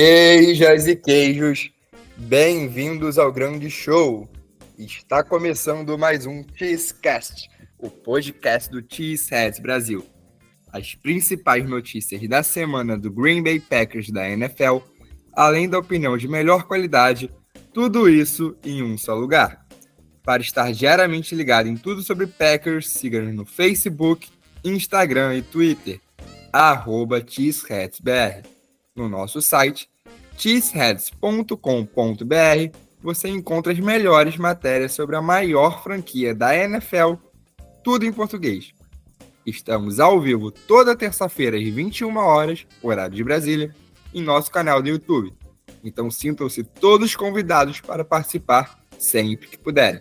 Queijas e queijos, bem-vindos ao grande show. Está começando mais um Cheesecast, o podcast do Cheeseheads Brasil. As principais notícias da semana do Green Bay Packers da NFL, além da opinião de melhor qualidade, tudo isso em um só lugar. Para estar diariamente ligado em tudo sobre Packers, siga-nos no Facebook, Instagram e Twitter, arroba cheeseheadsbr. No nosso site, cheeseheads.com.br, você encontra as melhores matérias sobre a maior franquia da NFL, tudo em português. Estamos ao vivo toda terça-feira às 21 horas, horário de Brasília, em nosso canal do YouTube. Então sintam-se todos convidados para participar sempre que puderem.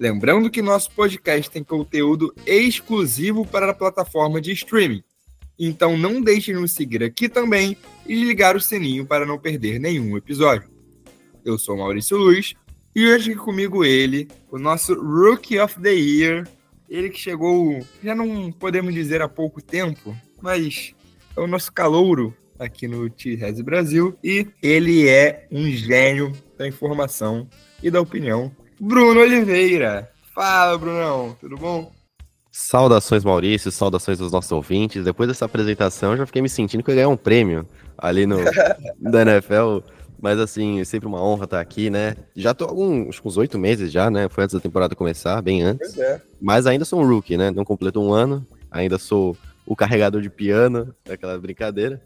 Lembrando que nosso podcast tem conteúdo exclusivo para a plataforma de streaming então não deixe de nos seguir aqui também e ligar o sininho para não perder nenhum episódio. Eu sou Maurício Luiz e hoje comigo ele, o nosso Rookie of the Year, ele que chegou, já não podemos dizer há pouco tempo, mas é o nosso calouro aqui no T-Res Brasil e ele é um gênio da informação e da opinião. Bruno Oliveira. Fala, Brunão, tudo bom? Saudações, Maurício, saudações aos nossos ouvintes. Depois dessa apresentação, eu já fiquei me sentindo que eu ia ganhar um prêmio ali no da NFL. Mas assim, é sempre uma honra estar aqui, né? Já tô alguns uns oito meses já, né? Foi antes da temporada começar, bem antes. É. Mas ainda sou um rookie, né? Não completo um ano. Ainda sou o carregador de piano, daquela brincadeira.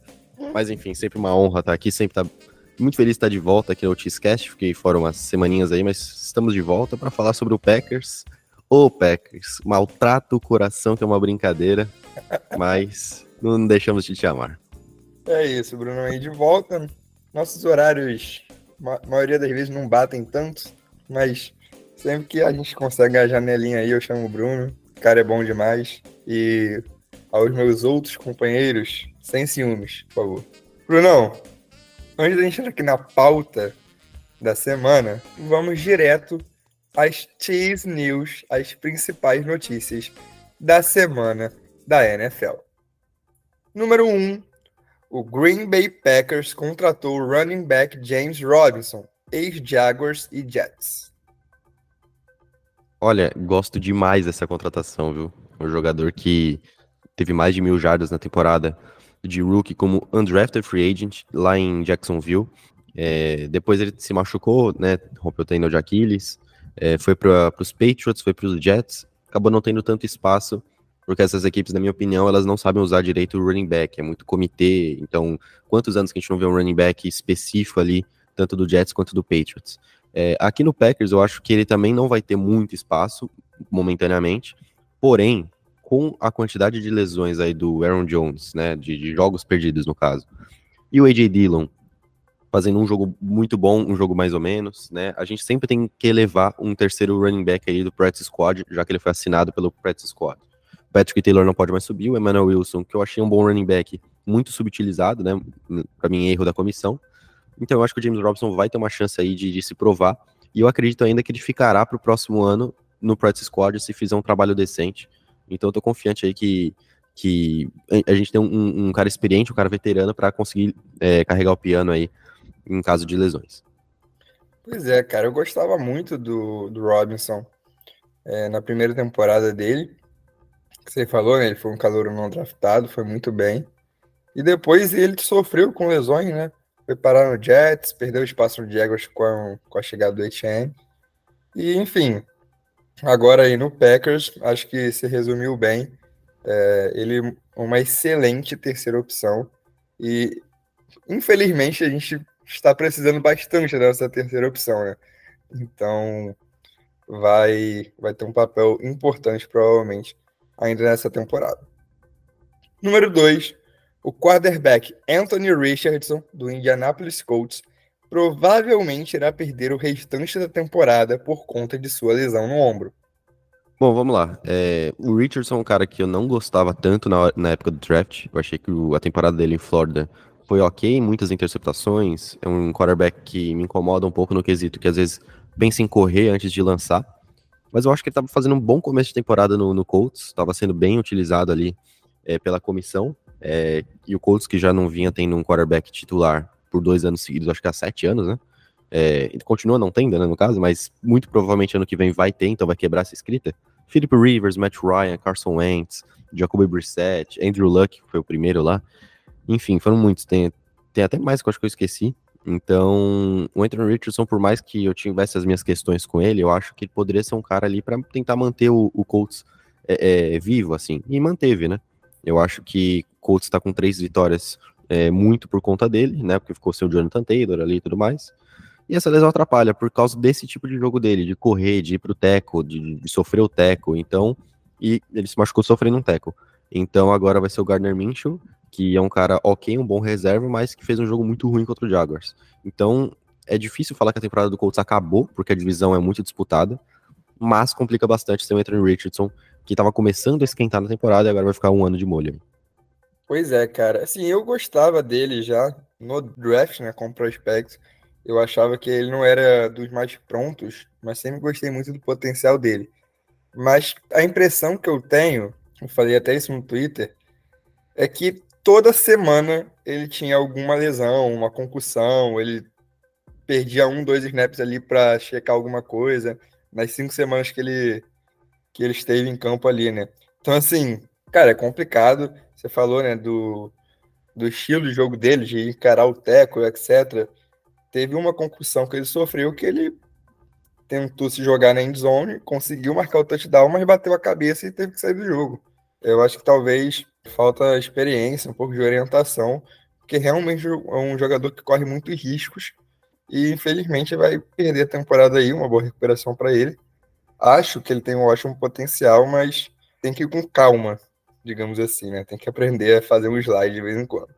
Mas enfim, sempre uma honra estar aqui, sempre tá muito feliz de estar de volta aqui no Cheesecast. Fiquei fora umas semaninhas aí, mas estamos de volta para falar sobre o Packers. Ô, Packers, maltrata o coração, que é uma brincadeira, mas não deixamos de te amar. É isso, Bruno. Aí de volta, nossos horários, a maioria das vezes não batem tanto, mas sempre que a gente consegue a janelinha aí, eu chamo o Bruno. O cara é bom demais. E aos meus outros companheiros, sem ciúmes, por favor. Brunão, antes da gente entrar aqui na pauta da semana, vamos direto as Cheese News, as principais notícias da semana da NFL. Número 1. Um, o Green Bay Packers contratou o running back James Robinson, ex-Jaguars e Jets. Olha, gosto demais dessa contratação, viu? Um jogador que teve mais de mil jardas na temporada de rookie como undrafted free agent lá em Jacksonville. É, depois ele se machucou, né? Rompeu o tendão de Aquiles. É, foi para os Patriots, foi para os Jets, acabou não tendo tanto espaço, porque essas equipes, na minha opinião, elas não sabem usar direito o running back, é muito comitê, então quantos anos que a gente não vê um running back específico ali, tanto do Jets quanto do Patriots. É, aqui no Packers, eu acho que ele também não vai ter muito espaço, momentaneamente, porém, com a quantidade de lesões aí do Aaron Jones, né, de, de jogos perdidos no caso, e o A.J. Dillon fazendo um jogo muito bom, um jogo mais ou menos, né? A gente sempre tem que elevar um terceiro running back aí do practice squad, já que ele foi assinado pelo practice squad. Patrick Taylor não pode mais subir, o Emmanuel Wilson, que eu achei um bom running back, muito subutilizado, né? Para mim, erro da comissão. Então, eu acho que o James Robinson vai ter uma chance aí de, de se provar. E eu acredito ainda que ele ficará para o próximo ano no practice squad se fizer um trabalho decente. Então, eu tô confiante aí que, que a gente tem um, um cara experiente, um cara veterano para conseguir é, carregar o piano aí em caso de lesões. Pois é, cara, eu gostava muito do, do Robinson é, na primeira temporada dele. Você falou, né? Ele foi um calor não draftado, foi muito bem. E depois ele sofreu com lesões, né? Foi parar no Jets, perdeu espaço no Jaguars com, com a chegada do HM. E, enfim, agora aí no Packers, acho que se resumiu bem. É, ele uma excelente terceira opção. E, infelizmente, a gente está precisando bastante dessa terceira opção, né? Então vai, vai ter um papel importante, provavelmente, ainda nessa temporada. Número 2, o quarterback Anthony Richardson, do Indianapolis Colts, provavelmente irá perder o restante da temporada por conta de sua lesão no ombro. Bom, vamos lá. É, o Richardson é um cara que eu não gostava tanto na, na época do draft. Eu achei que o, a temporada dele em Flórida foi ok, muitas interceptações. É um quarterback que me incomoda um pouco no quesito que às vezes pensa em correr antes de lançar. Mas eu acho que ele estava fazendo um bom começo de temporada no, no Colts, estava sendo bem utilizado ali é, pela comissão. É, e o Colts, que já não vinha tendo um quarterback titular por dois anos seguidos, acho que há sete anos, né? É, continua não tendo, né, no caso, mas muito provavelmente ano que vem vai ter, então vai quebrar essa escrita. Philip Rivers, Matt Ryan, Carson Wentz, Jacoby Brissett, Andrew Luck, que foi o primeiro lá. Enfim, foram muitos. Tem, tem até mais que eu acho que eu esqueci. Então, o Anthony Richardson, por mais que eu tivesse as minhas questões com ele, eu acho que ele poderia ser um cara ali para tentar manter o, o Colts é, é, vivo, assim. E manteve, né? Eu acho que o Colts está com três vitórias é, muito por conta dele, né? Porque ficou sem o Jonathan Taylor ali e tudo mais. E essa lesão atrapalha por causa desse tipo de jogo dele, de correr, de ir pro teco, de, de sofrer o teco. Então, e ele se machucou sofrendo um teco. Então agora vai ser o Gardner Minshew, que é um cara ok, um bom reserva, mas que fez um jogo muito ruim contra o Jaguars. Então é difícil falar que a temporada do Colts acabou, porque a divisão é muito disputada, mas complica bastante ter o Anthony Richardson, que estava começando a esquentar na temporada e agora vai ficar um ano de molho. Pois é, cara. Assim, eu gostava dele já no draft, né, como prospect. Eu achava que ele não era dos mais prontos, mas sempre gostei muito do potencial dele. Mas a impressão que eu tenho, eu falei até isso no Twitter, é que toda semana ele tinha alguma lesão, uma concussão, ele perdia um, dois snaps ali para checar alguma coisa nas cinco semanas que ele que ele esteve em campo ali, né? Então assim, cara, é complicado. Você falou, né, do, do estilo de jogo dele, de encarar o teco, etc. Teve uma concussão que ele sofreu que ele tentou se jogar na endzone, conseguiu marcar o touchdown, mas bateu a cabeça e teve que sair do jogo. Eu acho que talvez falta experiência, um pouco de orientação, porque realmente é um jogador que corre muitos riscos e infelizmente vai perder a temporada aí, uma boa recuperação para ele. Acho que ele tem um ótimo potencial, mas tem que ir com calma, digamos assim, né? Tem que aprender a fazer um slide de vez em quando.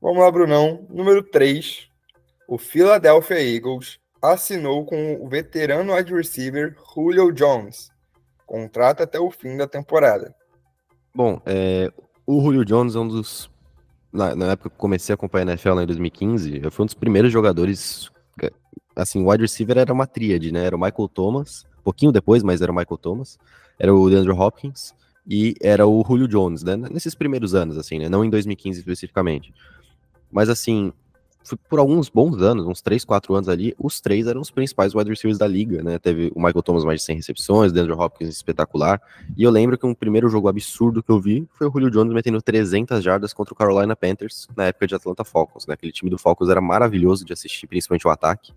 Vamos lá, Brunão. Número 3, o Philadelphia Eagles assinou com o veterano wide receiver Julio Jones. Contrato até o fim da temporada. Bom, é, o Julio Jones é um dos. Na, na, época que comecei a acompanhar a NFL em 2015, eu fui um dos primeiros jogadores. Assim, o wide receiver era uma tríade, né? Era o Michael Thomas, pouquinho depois, mas era o Michael Thomas, era o DeAndre Hopkins e era o Julio Jones, né? Nesses primeiros anos, assim, né? Não em 2015 especificamente. Mas assim, por alguns bons anos, uns 3, 4 anos ali, os três eram os principais wide receivers da liga, né? Teve o Michael Thomas mais de 100 recepções, o Andrew Hopkins espetacular. E eu lembro que um primeiro jogo absurdo que eu vi foi o Julio Jones metendo 300 jardas contra o Carolina Panthers na época de Atlanta Falcons, né? Aquele time do Falcons era maravilhoso de assistir, principalmente o ataque.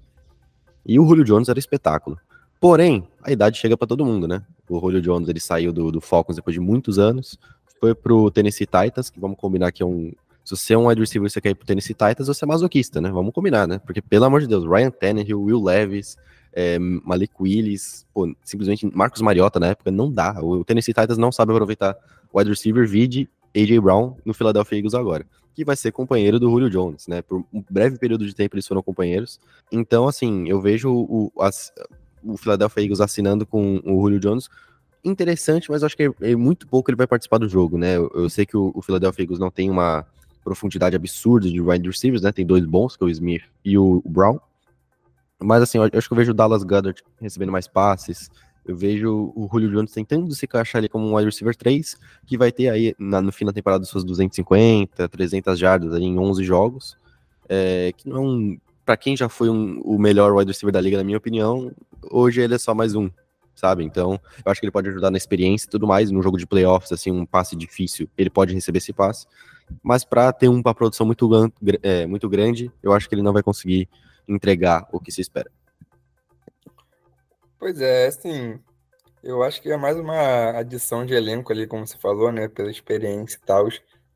E o Julio Jones era espetáculo. Porém, a idade chega para todo mundo, né? O Julio Jones ele saiu do, do Falcons depois de muitos anos, foi pro Tennessee Titans, que vamos combinar que é um se você é um wide receiver e você quer ir pro Tennessee Titans, você é masoquista, né? Vamos combinar, né? Porque, pelo amor de Deus, Ryan Tannehill, Will Levis, é, Malik Willis, pô, simplesmente Marcos Mariota na época, não dá. O Tennessee Titans não sabe aproveitar wide receiver vide AJ Brown no Philadelphia Eagles agora, que vai ser companheiro do Julio Jones, né? Por um breve período de tempo eles foram companheiros. Então, assim, eu vejo o, as, o Philadelphia Eagles assinando com o Julio Jones interessante, mas acho que é, é muito pouco ele vai participar do jogo, né? Eu, eu sei que o, o Philadelphia Eagles não tem uma profundidade absurda de wide receivers, né? Tem dois bons, que é o Smith e o Brown. Mas assim, eu acho que eu vejo o Dallas Goddard recebendo mais passes. Eu vejo o Julio Jones tentando se encaixar ali como um wide receiver 3, que vai ter aí na, no fim da temporada suas 250, 300 jardas ali em 11 jogos. É, que não é um, para quem já foi um, o melhor wide receiver da liga, na minha opinião, hoje ele é só mais um, sabe? Então, eu acho que ele pode ajudar na experiência e tudo mais. No jogo de playoffs, assim, um passe difícil, ele pode receber esse passe mas para ter uma produção muito, é, muito grande, eu acho que ele não vai conseguir entregar o que se espera. Pois é, assim, eu acho que é mais uma adição de elenco ali, como você falou, né, pela experiência e tal,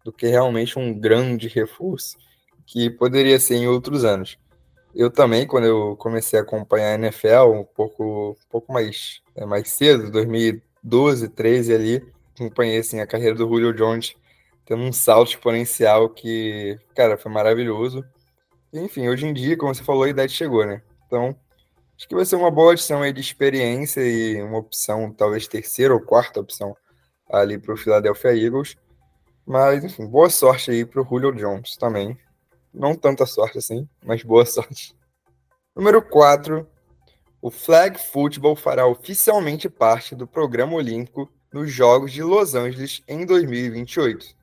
do que realmente um grande reforço que poderia ser em outros anos. Eu também, quando eu comecei a acompanhar a NFL, um pouco, um pouco mais, é, mais cedo, 2012, 13 ali, acompanhei assim, a carreira do Julio Jones tendo um salto exponencial que, cara, foi maravilhoso. Enfim, hoje em dia, como você falou, a idade chegou, né? Então, acho que vai ser uma boa adição aí de experiência e uma opção, talvez terceira ou quarta opção ali para o Philadelphia Eagles. Mas, enfim, boa sorte aí para o Julio Jones também. Não tanta sorte assim, mas boa sorte. Número 4. O flag football fará oficialmente parte do programa olímpico nos Jogos de Los Angeles em 2028.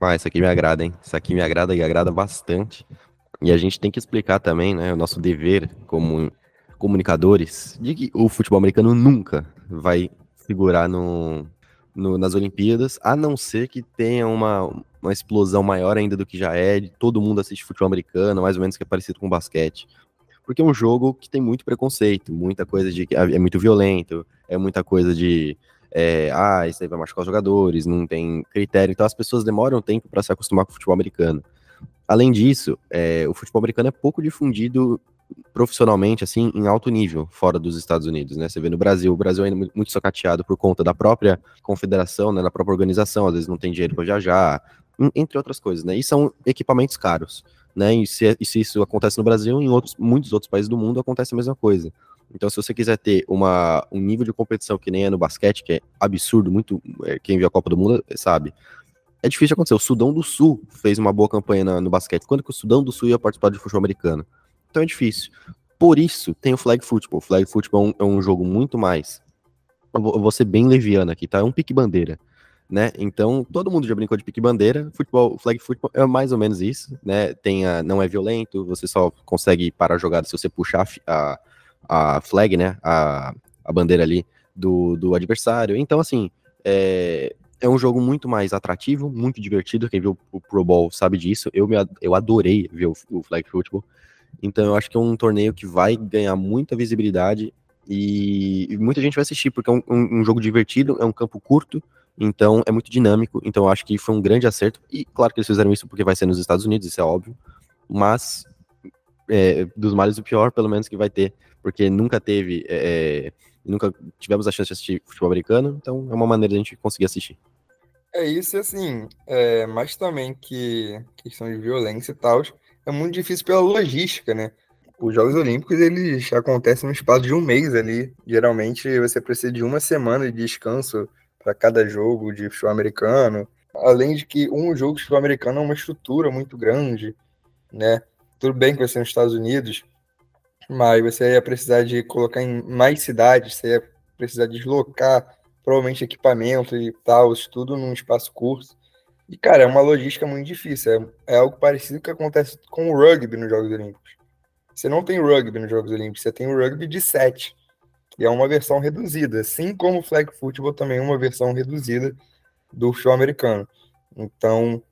Ah, isso aqui me agrada, hein? Isso aqui me agrada e agrada bastante. E a gente tem que explicar também, né, o nosso dever como comunicadores, de que o futebol americano nunca vai figurar no, no, nas Olimpíadas, a não ser que tenha uma, uma explosão maior ainda do que já é, todo mundo assiste futebol americano, mais ou menos que é parecido com basquete. Porque é um jogo que tem muito preconceito, muita coisa de que é muito violento, é muita coisa de é, ah, isso aí vai machucar os jogadores, não tem critério, então as pessoas demoram tempo para se acostumar com o futebol americano. Além disso, é, o futebol americano é pouco difundido profissionalmente, assim, em alto nível, fora dos Estados Unidos, né? Você vê no Brasil, o Brasil é ainda muito socateado por conta da própria confederação, né, da própria organização, às vezes não tem dinheiro para viajar, entre outras coisas, né? E são equipamentos caros, né? E se, e se isso acontece no Brasil, em outros, muitos outros países do mundo acontece a mesma coisa. Então, se você quiser ter uma, um nível de competição que nem é no basquete, que é absurdo, muito. É, quem viu a Copa do Mundo sabe. É difícil acontecer. O Sudão do Sul fez uma boa campanha na, no basquete. Quando que o Sudão do Sul ia participar de futebol americano? Então é difícil. Por isso, tem o flag football. O flag football é um, é um jogo muito mais. Eu vou, eu vou ser bem leviano aqui, tá? É um pique-bandeira né? Então, todo mundo já brincou de pique-bandeira. Futebol, flag football é mais ou menos isso, né? Tem a, não é violento, você só consegue parar a jogada se você puxar a, a flag, né? A, a bandeira ali do, do adversário. Então, assim, é, é um jogo muito mais atrativo, muito divertido. Quem viu o Pro Bowl sabe disso. Eu, me, eu adorei ver o, o flag football. Então, eu acho que é um torneio que vai ganhar muita visibilidade e, e muita gente vai assistir, porque é um, um, um jogo divertido, é um campo curto, então é muito dinâmico. Então eu acho que foi um grande acerto. E claro que eles fizeram isso porque vai ser nos Estados Unidos, isso é óbvio. Mas é, dos males o pior, pelo menos que vai ter, porque nunca teve, é, é, nunca tivemos a chance de assistir futebol americano, então é uma maneira de a gente conseguir assistir. É isso, assim, é, mas também que questão de violência e tal, é muito difícil pela logística, né? Os Jogos Olímpicos, eles acontecem no espaço de um mês ali. Geralmente você precisa de uma semana de descanso para cada jogo de futebol americano. Além de que um jogo de futebol americano é uma estrutura muito grande, né? Tudo bem que vai ser nos Estados Unidos, mas você ia precisar de colocar em mais cidades, você ia precisar deslocar provavelmente equipamento e tal, tudo num espaço curto. E, cara, é uma logística muito difícil. É, é algo parecido que acontece com o rugby nos Jogos Olímpicos. Você não tem rugby nos Jogos Olímpicos, você tem o rugby de sete e é uma versão reduzida, assim como o flag football também é uma versão reduzida do show americano. Então,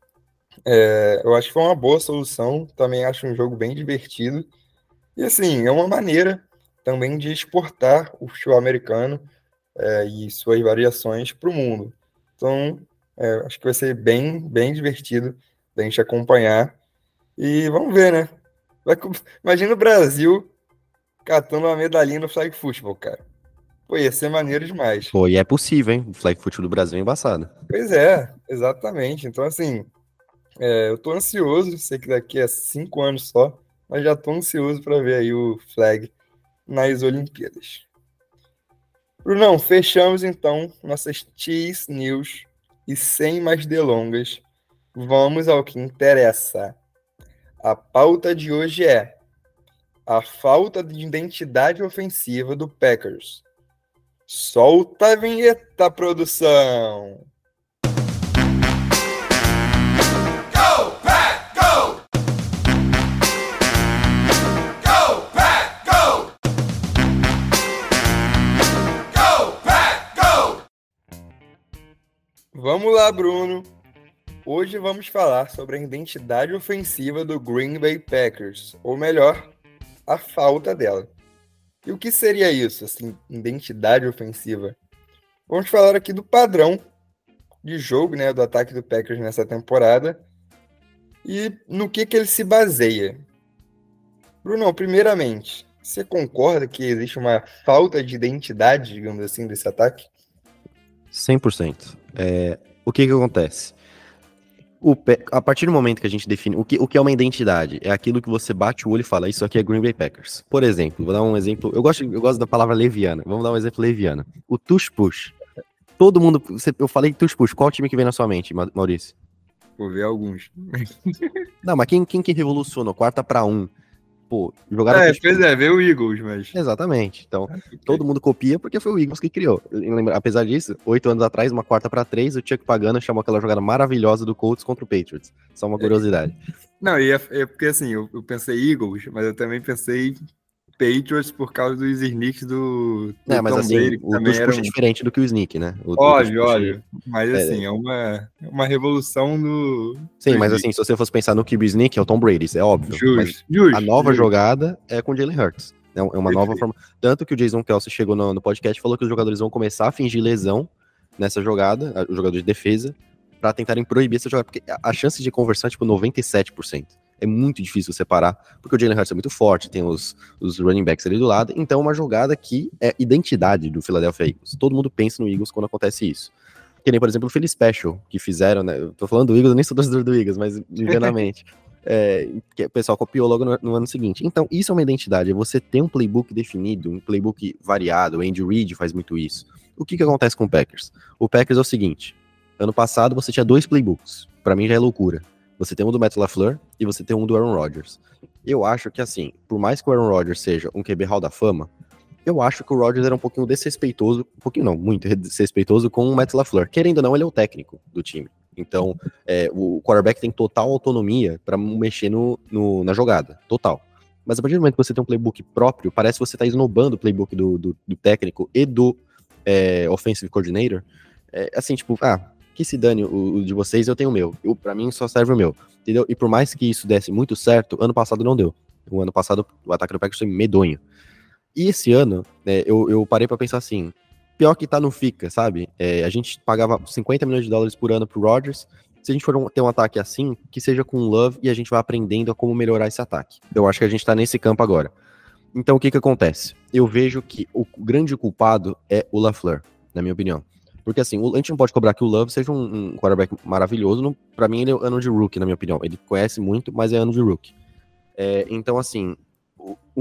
é, eu acho que foi uma boa solução, também acho um jogo bem divertido. E assim, é uma maneira também de exportar o futebol americano é, e suas variações para o mundo. Então, é, acho que vai ser bem, bem divertido da gente acompanhar. E vamos ver, né? Vai, imagina o Brasil catando uma medalhinha no flag football, cara. Pô, ia ser maneiro demais. Pô, e é possível, hein? O flag football do Brasil é embaçado. Pois é, exatamente. Então, assim, é, eu tô ansioso, sei que daqui a cinco anos só, mas já tô ansioso para ver aí o flag nas Olimpíadas. Brunão, fechamos então nossas Cheese News e sem mais delongas, vamos ao que interessa. A pauta de hoje é a falta de identidade ofensiva do Packers. Solta a vinheta, produção! Vamos lá, Bruno. Hoje vamos falar sobre a identidade ofensiva do Green Bay Packers, ou melhor, a falta dela. E o que seria isso, assim, identidade ofensiva? Vamos falar aqui do padrão de jogo, né, do ataque do Packers nessa temporada e no que que ele se baseia. Bruno, primeiramente, você concorda que existe uma falta de identidade, digamos assim, desse ataque? 100%. É, o que que acontece? o, a partir do momento que a gente define o que, o que é uma identidade, é aquilo que você bate o olho e fala, isso aqui é Green Bay Packers. Por exemplo, vou dar um exemplo, eu gosto, eu gosto da palavra leviana, vamos dar um exemplo leviana. O tush push. Todo mundo, eu falei tush push, qual time que vem na sua mente, Maurício? Vou ver alguns. Não, mas quem, quem que revolucionou? Quarta para um. Pô, jogaram. É, pois é, veio o Eagles, mas. Exatamente. Então, okay. todo mundo copia porque foi o Eagles que criou. Lembra, apesar disso, oito anos atrás, uma quarta para três, o Chuck Pagano chamou aquela jogada maravilhosa do Colts contra o Patriots. Só uma curiosidade. Não, e é, é porque assim, eu, eu, pensei Eagles, mas eu também pensei Patriots por causa dos sneaks do, do é, mas Tom assim, Brady, o também era um... diferente do que o sneak, né? O, óbvio, óbvio. Mas é, assim, é, é uma, uma revolução do. Sim, do mas assim, se você fosse pensar no QB sneak, é o Tom Brady, é óbvio. Justo, justo, a nova justo. jogada é com o Jalen Hurts. É uma Perfeito. nova forma. Tanto que o Jason Kelsey chegou no, no podcast e falou que os jogadores vão começar a fingir lesão nessa jogada, o jogador de defesa, para tentarem proibir essa jogada, porque a chance de conversão é tipo 97% é muito difícil separar, porque o Jalen Hurts é muito forte, tem os, os running backs ali do lado, então uma jogada que é identidade do Philadelphia Eagles. Todo mundo pensa no Eagles quando acontece isso. Que nem, por exemplo, o Philly Special, que fizeram, né? Eu tô falando do Eagles, eu nem sou torcedor do Eagles, mas ingenuamente. é, que o pessoal copiou logo no, no, ano seguinte. Então, isso é uma identidade, é você ter um playbook definido, um playbook variado, o Andy Reid faz muito isso. O que que acontece com o Packers? O Packers é o seguinte, ano passado você tinha dois playbooks, para mim já é loucura. Você tem um do Matt LaFleur e você tem um do Aaron Rodgers. Eu acho que, assim, por mais que o Aaron Rodgers seja um QB Hall da Fama, eu acho que o Rodgers era um pouquinho desrespeitoso, um pouquinho não, muito desrespeitoso com o Matt LaFleur. Querendo ou não, ele é o técnico do time. Então, é, o quarterback tem total autonomia para mexer no, no, na jogada, total. Mas a partir do momento que você tem um playbook próprio, parece que você está esnobando o playbook do, do, do técnico e do é, offensive coordinator. É, assim, tipo, ah, que se dane o, o de vocês, eu tenho o meu. Eu, para mim só serve o meu. Entendeu? E por mais que isso desse muito certo, ano passado não deu. O ano passado o ataque do Packers foi medonho. E esse ano, né, eu, eu parei para pensar assim, pior que tá no fica, sabe? É, a gente pagava 50 milhões de dólares por ano pro Rodgers. Se a gente for um, ter um ataque assim, que seja com love e a gente vai aprendendo a como melhorar esse ataque. Eu acho que a gente tá nesse campo agora. Então o que que acontece? Eu vejo que o grande culpado é o LaFleur, na minha opinião. Porque assim, a gente não pode cobrar que o Love seja um, um quarterback maravilhoso. Para mim, ele é ano de rookie, na minha opinião. Ele conhece muito, mas é ano de rookie. É, então, assim,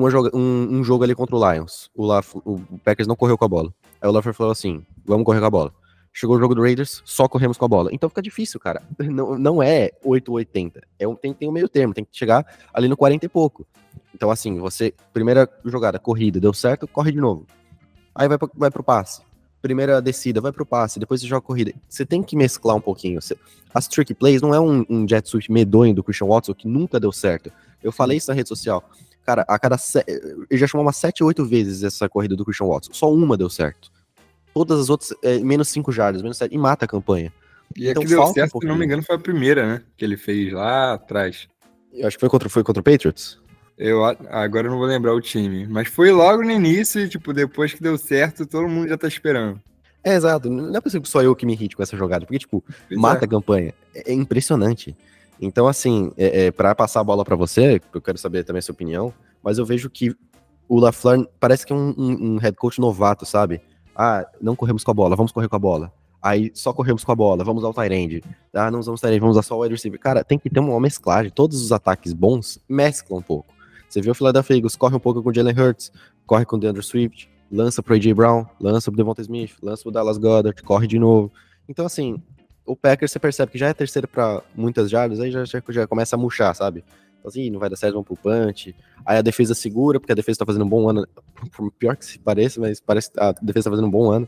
joga, um, um, jogo ali contra o Lions. O, Laf, o Packers não correu com a bola. Aí o Laffer falou assim: vamos correr com a bola. Chegou o jogo do Raiders, só corremos com a bola. Então fica difícil, cara. Não, não é 8 ou 80. É um, tem, tem um meio termo, tem que chegar ali no 40 e pouco. Então, assim, você, primeira jogada, corrida, deu certo, corre de novo. Aí vai, pro, vai pro passe primeira descida, vai pro passe, depois você joga corrida. Você tem que mesclar um pouquinho. As trick plays não é um, um jet sweep medonho do Christian Watson que nunca deu certo. Eu falei isso na rede social. Cara, a cada. Se... Ele já chamou umas 7, 8 vezes essa corrida do Christian Watson. Só uma deu certo. Todas as outras, é, menos 5 jardas, menos 7, e mata a campanha. E então, a que deu certo, um se não me engano, foi a primeira, né? Que ele fez lá atrás. Eu acho que foi contra, foi contra o Patriots. Eu agora eu não vou lembrar o time, mas foi logo no início e tipo depois que deu certo, todo mundo já tá esperando. É exato, não é possível que só eu que me irrite com essa jogada, porque tipo, pois mata é. a campanha. É, é, impressionante. Então assim, é, é para passar a bola para você, eu quero saber também a sua opinião, mas eu vejo que o LaFleur parece que é um, um, um head coach novato, sabe? Ah, não corremos com a bola, vamos correr com a bola. Aí só corremos com a bola, vamos ao Tyrande. Ah, não usamos Tyrande, vamos usar só o wide receiver. Cara, tem que ter uma mesclagem. Todos os ataques bons mesclam um pouco. Você viu o Philadelphia Eagles, corre um pouco com o Jalen Hurts, corre com o DeAndre Swift, lança pro AJ Brown, lança pro Devonta Smith, lança pro Dallas Goddard, corre de novo. Então, assim, o Packers você percebe que já é terceiro para muitas jardas, aí já, já, já, começa a murchar, sabe? Então, assim, não vai dar certo, vamos pro punch. Aí a defesa segura, porque a defesa tá fazendo um bom ano. Pior que se pareça, mas parece a defesa tá fazendo um bom ano.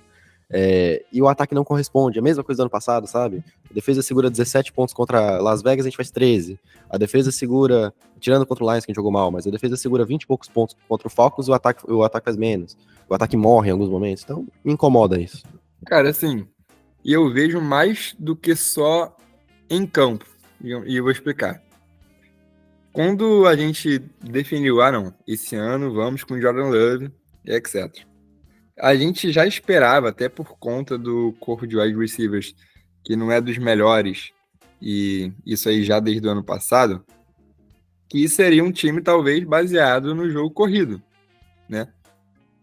É, e o ataque não corresponde. A mesma coisa do ano passado, sabe? A defesa segura 17 pontos contra Las Vegas, a gente faz 13. A defesa segura, tirando contra o Lions, que a gente jogou mal, mas a defesa segura 20 e poucos pontos contra o Falcons o ataque, o ataque faz menos. O ataque morre em alguns momentos. Então, me incomoda isso. Cara, assim, e eu vejo mais do que só em campo. E eu, eu vou explicar. Quando a gente definiu, ah, não, esse ano vamos com Jordan Love, etc a gente já esperava, até por conta do corpo de wide receivers, que não é dos melhores, e isso aí já desde o ano passado, que seria um time talvez baseado no jogo corrido, né?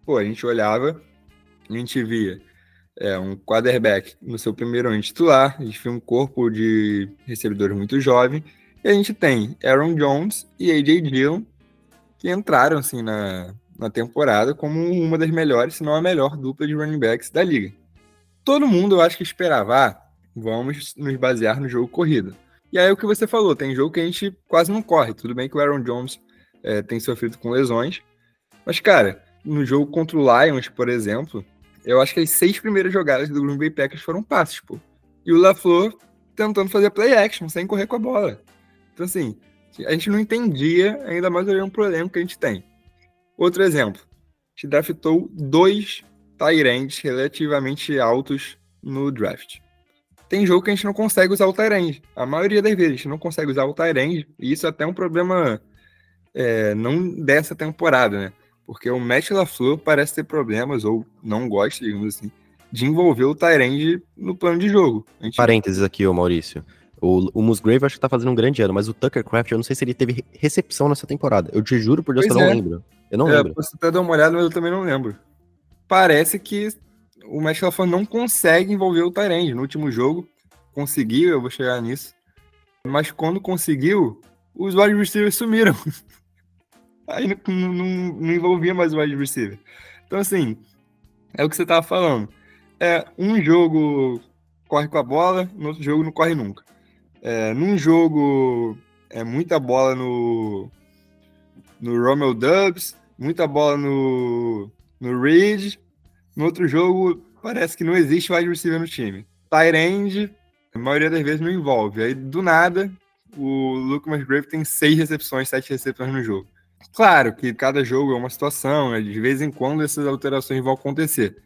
Pô, a gente olhava, a gente via é, um quarterback no seu primeiro ano titular, a gente via um corpo de recebedores muito jovem, e a gente tem Aaron Jones e AJ Dillon, que entraram assim na, na temporada como uma das melhores, se não a melhor dupla de running backs da liga. Todo mundo, eu acho que esperava, ah, vamos nos basear no jogo corrido. E aí o que você falou, tem jogo que a gente quase não corre. Tudo bem que o Aaron Jones é, tem sofrido com lesões. Mas, cara, no jogo contra o Lions, por exemplo, eu acho que as seis primeiras jogadas do Green Bay Packers foram passes, pô. E o LaFleur tentando fazer play action, sem correr com a bola. Então, assim, a gente não entendia, ainda mais olhando pro elenco que a gente tem. Outro exemplo, gente draftou dois Tyrands relativamente altos no draft. Tem jogo que a gente não consegue usar o Tyrande. A maioria das vezes a gente não consegue usar o Tyrande, e isso é até um problema é, não dessa temporada, né? Porque o Matt LaFleur parece ter problemas, ou não gosta, digamos assim, de envolver o Tyrande no plano de jogo. Gente... Parênteses aqui, ô Maurício. O, o Musgrave acho que tá fazendo um grande ano, mas o Tucker Craft, eu não sei se ele teve recepção nessa temporada. Eu te juro por Deus pois que eu não é. lembro. Eu não é, lembro. Posso até dar uma olhada, mas eu também não lembro. Parece que o Matt LaFleur não consegue envolver o Tyrande. No último jogo, conseguiu, eu vou chegar nisso. Mas quando conseguiu, os wide receivers sumiram. Aí não, não, não, envolvia mais o wide receiver. Então, assim, é o que você tava falando. É, um jogo corre com a bola, no outro jogo não corre nunca. É, num jogo é muita bola no, no Romeo Dubs, muita bola no, no Reed. No outro jogo, parece que não existe wide receiver no time. Tyrande, a maioria das vezes não envolve. Aí, do nada, o Luke Musgrave tem seis recepções, sete recepções no jogo. Claro que cada jogo é uma situação, né? de vez em quando essas alterações vão acontecer.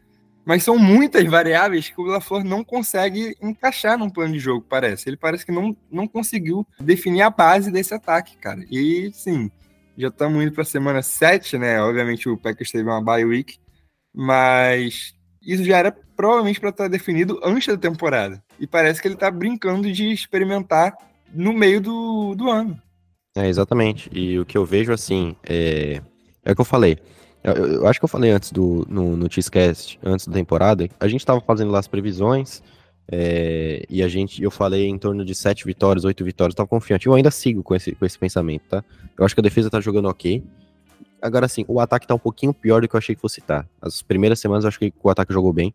Mas são muitas variáveis que o LaFleur não consegue encaixar num plano de jogo, parece. Ele parece que não, não conseguiu definir a base desse ataque, cara. E, sim, já estamos indo para a semana 7, né? Obviamente o Packers teve uma bye week, mas isso já era provavelmente para estar definido antes da temporada. E parece que ele está brincando de experimentar no meio do, do ano. É, exatamente. E o que eu vejo, assim, é, é o que eu falei. Eu, eu acho que eu falei antes do no, no Cheesecast, antes da temporada, a gente estava fazendo lá as previsões, é, e a gente, eu falei em torno de sete vitórias, oito vitórias, estava confiante. Eu ainda sigo com esse, com esse pensamento, tá? Eu acho que a defesa tá jogando ok. Agora sim, o ataque tá um pouquinho pior do que eu achei que fosse estar. Tá. As primeiras semanas eu acho que o ataque jogou bem,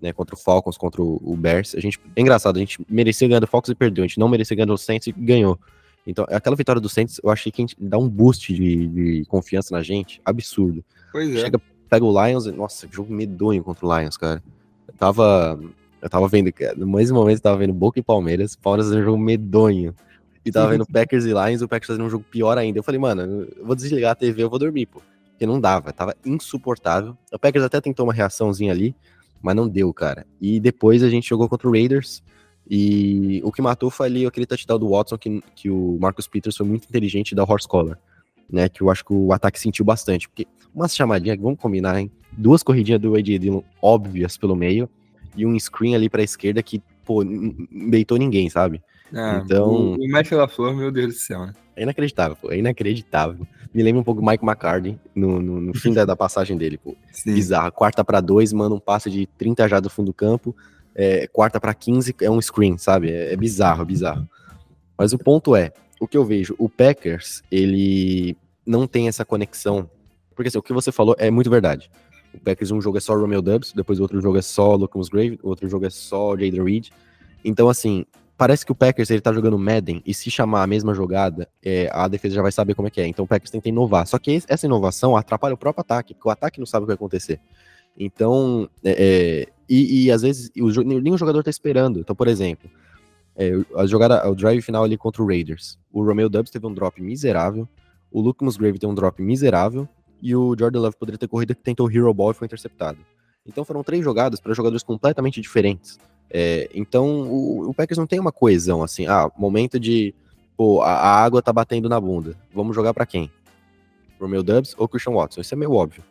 né? Contra o Falcons, contra o Bears. A gente, é engraçado, a gente merecia ganhar do Falcons e perdeu. A gente não merecia ganhar do Saints e ganhou. Então, aquela vitória do Saints, eu achei que dá um boost de, de confiança na gente, absurdo. Pois é. Chega, pega o Lions, nossa, jogo medonho contra o Lions, cara. Eu tava, eu tava vendo, no mesmo momento eu tava vendo Boca e Palmeiras, Palmeiras fazendo um jogo medonho. E tava vendo Packers e Lions, o Packers fazendo um jogo pior ainda. Eu falei, mano, eu vou desligar a TV, eu vou dormir, pô. Porque não dava, tava insuportável. O Packers até tentou uma reaçãozinha ali, mas não deu, cara. E depois a gente jogou contra o Raiders, e o que matou foi ali aquele touchdown do Watson que, que o Marcus Peters foi muito inteligente da horse collar, né? Que eu acho que o ataque sentiu bastante. Porque umas chamadinhas, vamos combinar, hein? Duas corridinhas do AJ Dillon óbvias pelo meio e um screen ali pra esquerda que, pô, não deitou ninguém, sabe? Ah, então. O, o Matt LaFleur, meu Deus do céu, né? É inacreditável, pô. É inacreditável. Me lembra um pouco do Mike McCartney no, no, no fim da, da, passagem dele, pô. Sim. Bizarro. Quarta para dois, manda um passe de 30 já do fundo do campo é, quarta para 15 é um screen, sabe? É, é bizarro, bizarro. Mas o ponto é, o que eu vejo, o Packers, ele não tem essa conexão. Porque assim, o que você falou é muito verdade. O Packers, um jogo é só Romeo Dubs, depois outro jogo é só Luke Musgrave, o outro jogo é só Jaden Reed. Então, assim, parece que o Packers, ele tá jogando Madden, e se chamar a mesma jogada, é, a defesa já vai saber como é que é. Então o Packers tenta inovar. Só que essa inovação atrapalha o próprio ataque, porque o ataque não sabe o que vai acontecer. Então, é, é e, e, às vezes o, nenhum jogador tá esperando. Então, por exemplo, é, a jogada, o drive final ali contra o Raiders. O Romeo Dubs teve um drop miserável. O Luke Musgrave teve um drop miserável. E o Jordan Love poderia ter corrido que tentou o Hero Ball e foi interceptado. Então foram três jogadas para jogadores completamente diferentes. É, então o, o, Packers não tem uma coesão assim. Ah, momento de. Pô, a, a água tá batendo na bunda. Vamos jogar para quem? Romeo Dubs ou Christian Watson? Isso é meio óbvio.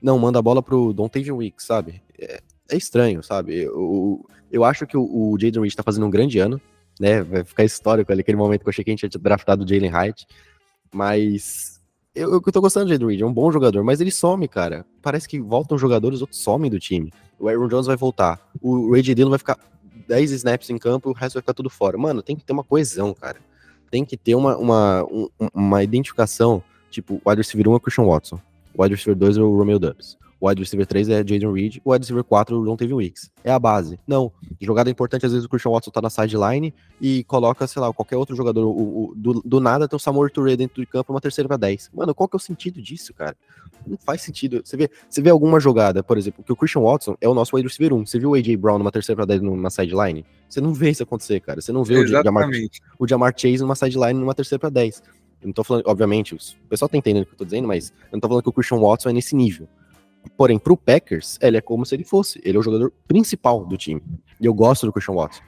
Não, manda a bola pro Dontavian Weeks, sabe? É, é estranho, sabe? Eu, eu acho que o, o Jaden Reed tá fazendo um grande ano, né? Vai ficar histórico ali, aquele momento que eu achei que a gente tinha draftado o Jalen Hyde. Mas eu, eu tô gostando do Jaden Reed, é um bom jogador, mas ele some, cara. Parece que voltam jogadores, outros somem do time. O Aaron Jones vai voltar. O Ray Dillon vai ficar 10 snaps em campo, o resto vai ficar tudo fora. Mano, tem que ter uma coesão, cara. Tem que ter uma, uma, uma identificação. Tipo, o wide receiver 1 é o Christian Watson. O wide receiver 2 é o Romeo Dubs. O wide receiver 3 é Jaden Reed, o wide receiver 4 não teve Weeks. É a base. Não. Jogada importante, às vezes o Christian Watson tá na sideline e coloca, sei lá, qualquer outro jogador. O, o, do, do, nada tem o Samuel Touré dentro do campo, uma terceira para 10. Mano, qual que é o sentido disso, cara? Não faz sentido. Você vê, você vê alguma jogada, por exemplo, que o Christian Watson é o nosso wide receiver 1. Você viu o A.J. Brown numa terceira para 10 numa sideline? Você não vê isso acontecer, cara. Você não vê Exatamente. o Jamar, o Jamar Chase numa sideline numa terceira para 10. Eu não tô falando, obviamente, o pessoal tá entendendo o que eu tô dizendo, mas eu não tô falando que o Christian Watson é nesse nível. Porém, pro Packers, ele é como se ele fosse. Ele é o jogador principal do time. E eu gosto do Christian Watson.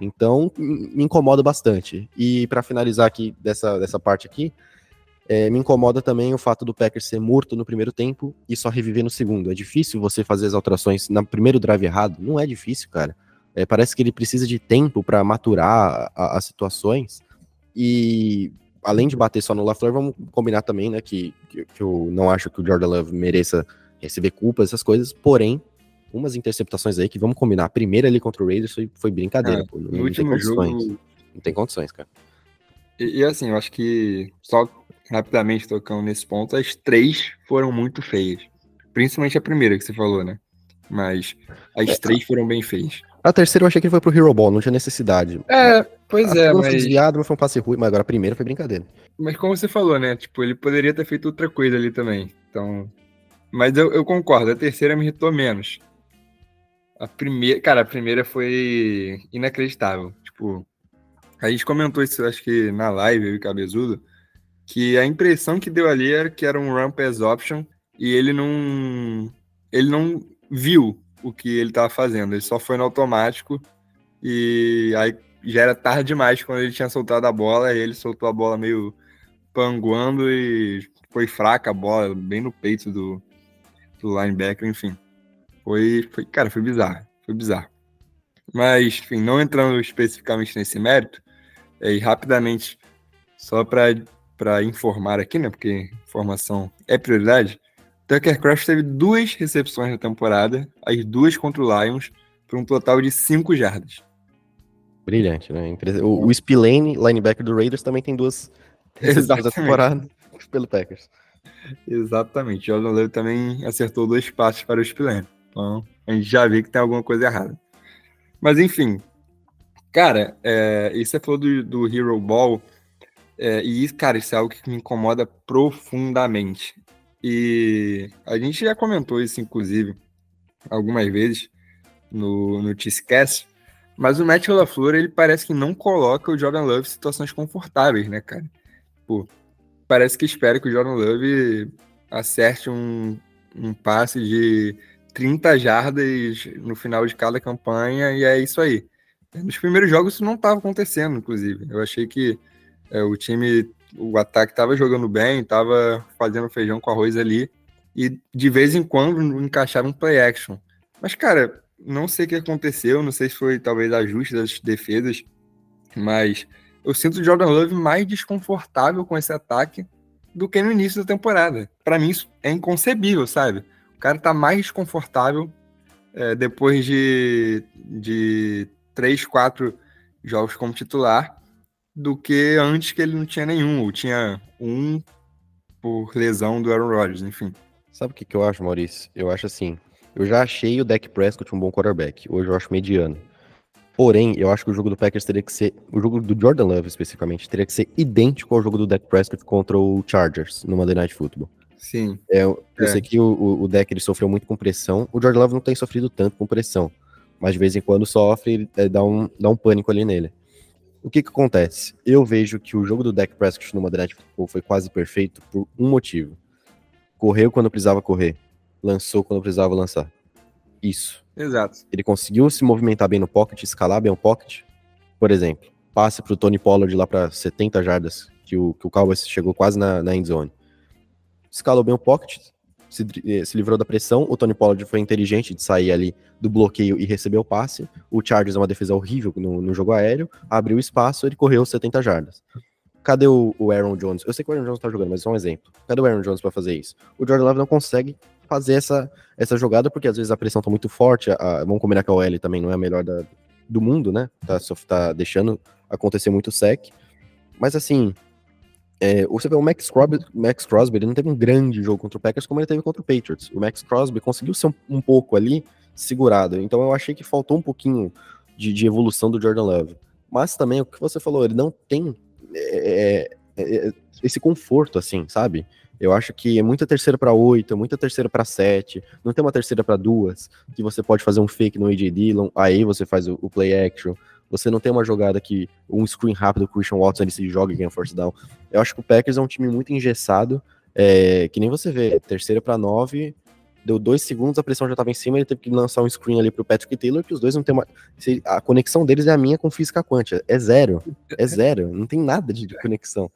Então, me incomoda bastante. E para finalizar aqui dessa, dessa parte aqui, é, me incomoda também o fato do Packers ser morto no primeiro tempo e só reviver no segundo. É difícil você fazer as alterações no primeiro drive errado? Não é difícil, cara. É, parece que ele precisa de tempo para maturar a, as situações. E além de bater só no LaFleur, vamos combinar também, né, que, que, que eu não acho que o Jordan Love mereça receber culpa, essas coisas, porém, umas interceptações aí que vamos combinar. A primeira ali contra o Raiders foi, foi brincadeira, é, pô. Não, Não, tem condições. jogo. Não tem condições, cara. E, e assim, eu acho que, só rapidamente tocando nesse ponto, as três foram muito feias. Principalmente a primeira que você falou, né? Mas as É, três foram bem feias. A terceira eu achei que ele foi pro Hero Ball, não tinha necessidade. É, pois a é, segunda foi mas, desviado, não foi um passe ruim, mas agora a primeira foi brincadeira. mas como você falou, né? Tipo, ele poderia ter feito outra coisa ali também. Então. Mas eu, eu concordo, a terceira me irritou menos. A primeira, cara, a primeira foi inacreditável. Tipo, a gente comentou isso, acho que na live, eu e Cabezudo, que a impressão que deu ali era que era um run pass option e ele não ele não viu o que ele tava fazendo, ele só foi no automático e aí já era tarde demais quando ele tinha soltado a bola, e ele soltou a bola meio panguando e foi fraca a bola, bem no peito do, do linebacker, enfim. Foi, foi, cara, foi bizarro, foi bizarro. Mas, enfim, não entrando especificamente nesse mérito, é, e rapidamente, só para informar aqui, né, porque informação é prioridade, Tucker Craft teve duas recepções na temporada, as duas contra o Lions, por um total de cinco jardas. Brilhante, né? O, o Spillane, linebacker do Raiders, também tem duas recepções da Exatamente. temporada pelo Packers. Exatamente. Jordan Love também acertou dois passes para o Spillane. Então, a gente já vê que tem alguma coisa errada. Mas, enfim. Cara, é, e você falou do, do Hero Ball. é, e, cara, isso é algo que me incomoda profundamente. E a gente já comentou isso, inclusive, algumas vezes no, no Tiscast. Mas o Matt LaFleur, ele parece que não coloca o Jordan Love em situações confortáveis, né, cara? Pô, parece que espera que o Jordan Love acerte um, um passe de 30 jardas no final de cada campanha e é isso aí. Nos primeiros jogos isso não estava acontecendo, inclusive. Eu achei que é, o time, o ataque estava jogando bem, estava fazendo feijão com arroz ali e de vez em quando encaixava um play action. Mas, cara, não sei o que aconteceu, não sei se foi talvez ajuste das defesas, mas eu sinto o Jordan Love mais desconfortável com esse ataque do que no início da temporada. Para mim isso é inconcebível, sabe? O cara tá mais desconfortável é, depois de, de três, quatro jogos como titular do que antes que ele não tinha nenhum, ou tinha um por lesão do Aaron Rodgers, enfim. Sabe o que, que eu acho, Maurício? Eu acho assim. Eu já achei o Dak Prescott um bom quarterback. Hoje eu acho mediano. Porém, eu acho que o jogo do Packers teria que ser. O jogo do Jordan Love, especificamente, teria que ser idêntico ao jogo do Dak Prescott contra o Chargers no Monday Night Football. Sim. É, eu É. sei que o, o, Dak ele sofreu muito com pressão. O Jordan Love não tem sofrido tanto com pressão. Mas de vez em quando sofre, é, dá, um, dá um pânico ali nele. O que que acontece? Eu vejo que o jogo do Dak Prescott no Monday Night Football foi quase perfeito por um motivo. Correu quando precisava correr. Lançou quando precisava lançar. Isso. Exato. Ele conseguiu se movimentar bem no pocket, escalar bem o pocket. Por exemplo, passe pro Tony Pollard lá para 70 jardas, que o, que o Cowboys chegou quase na, na end zone. Escalou bem o pocket, se, eh, se livrou da pressão. O Tony Pollard foi inteligente de sair ali do bloqueio e receber o passe. O Chargers é uma defesa horrível no, no jogo aéreo, abriu espaço, ele correu 70 jardas. Cadê o, o Aaron Jones? Eu sei que o Aaron Jones tá jogando, mas só um exemplo. Cadê o Aaron Jones para fazer isso? O Jordan Love não consegue fazer essa, essa jogada, porque às vezes a pressão tá muito forte. a- vamos combinar que a OL também não é a melhor da- do mundo, né? Tá, só tá deixando acontecer muito sec. Mas assim, É, você vê o Max Crosby, Max Crosby, ele não teve um grande jogo contra o Packers como ele teve contra o Patriots. O Max Crosby conseguiu ser um, um pouco ali segurado. Então eu achei que faltou um pouquinho de, de, evolução do Jordan Love. Mas também o que você falou, ele não tem é, é, é esse conforto, assim, sabe? Eu acho que é muita terceira para oito, é muita terceira para sete, não tem uma terceira para duas, que você pode fazer um fake no AJ Dillon, aí você faz o, o, play action. Você não tem uma jogada que um screen rápido o Christian Watson ele se joga e ganha force down. Eu acho que o Packers é um time muito engessado, é, que nem você vê, terceira para nove, deu dois segundos, a pressão já estava em cima, ele teve que lançar um screen ali pro Patrick Taylor, que os dois não tem uma. A conexão deles é a minha com física quântica. É zero. É zero. Não tem nada de conexão.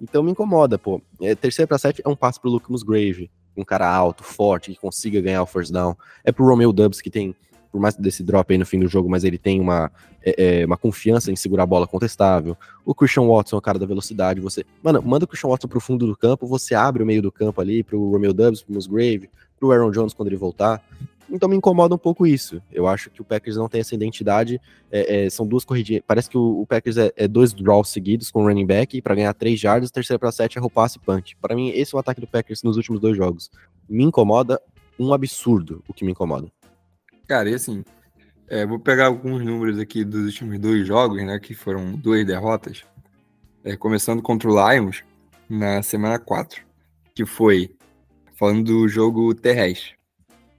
Então me incomoda, pô. É, terceira para sete é um passo pro Luke Musgrave, um cara alto, forte, que consiga ganhar o first down. É pro Romeo Dubs, que tem, por mais desse drop aí no fim do jogo, mas ele tem uma, é, é, uma confiança em segurar a bola contestável. O Christian Watson é o cara da velocidade. Você, mano, manda o Christian Watson pro fundo do campo, você abre o meio do campo ali pro Romeo Dubs, pro Musgrave, pro Aaron Jones quando ele voltar. Então me incomoda um pouco isso. Eu acho que o Packers não tem essa identidade. É, é, são duas corridinhas. Parece que o, o Packers é, é, dois draws seguidos com running back e para ganhar três jardas, terceira para sete é roupasse e punch. Para mim, esse é o ataque do Packers nos últimos dois jogos. Me incomoda um absurdo o que me incomoda. Cara, e assim, é, vou pegar alguns números aqui dos últimos dois jogos, né? Que foram duas derrotas. É, começando contra o Lions na semana 4, que foi falando do jogo terrestre.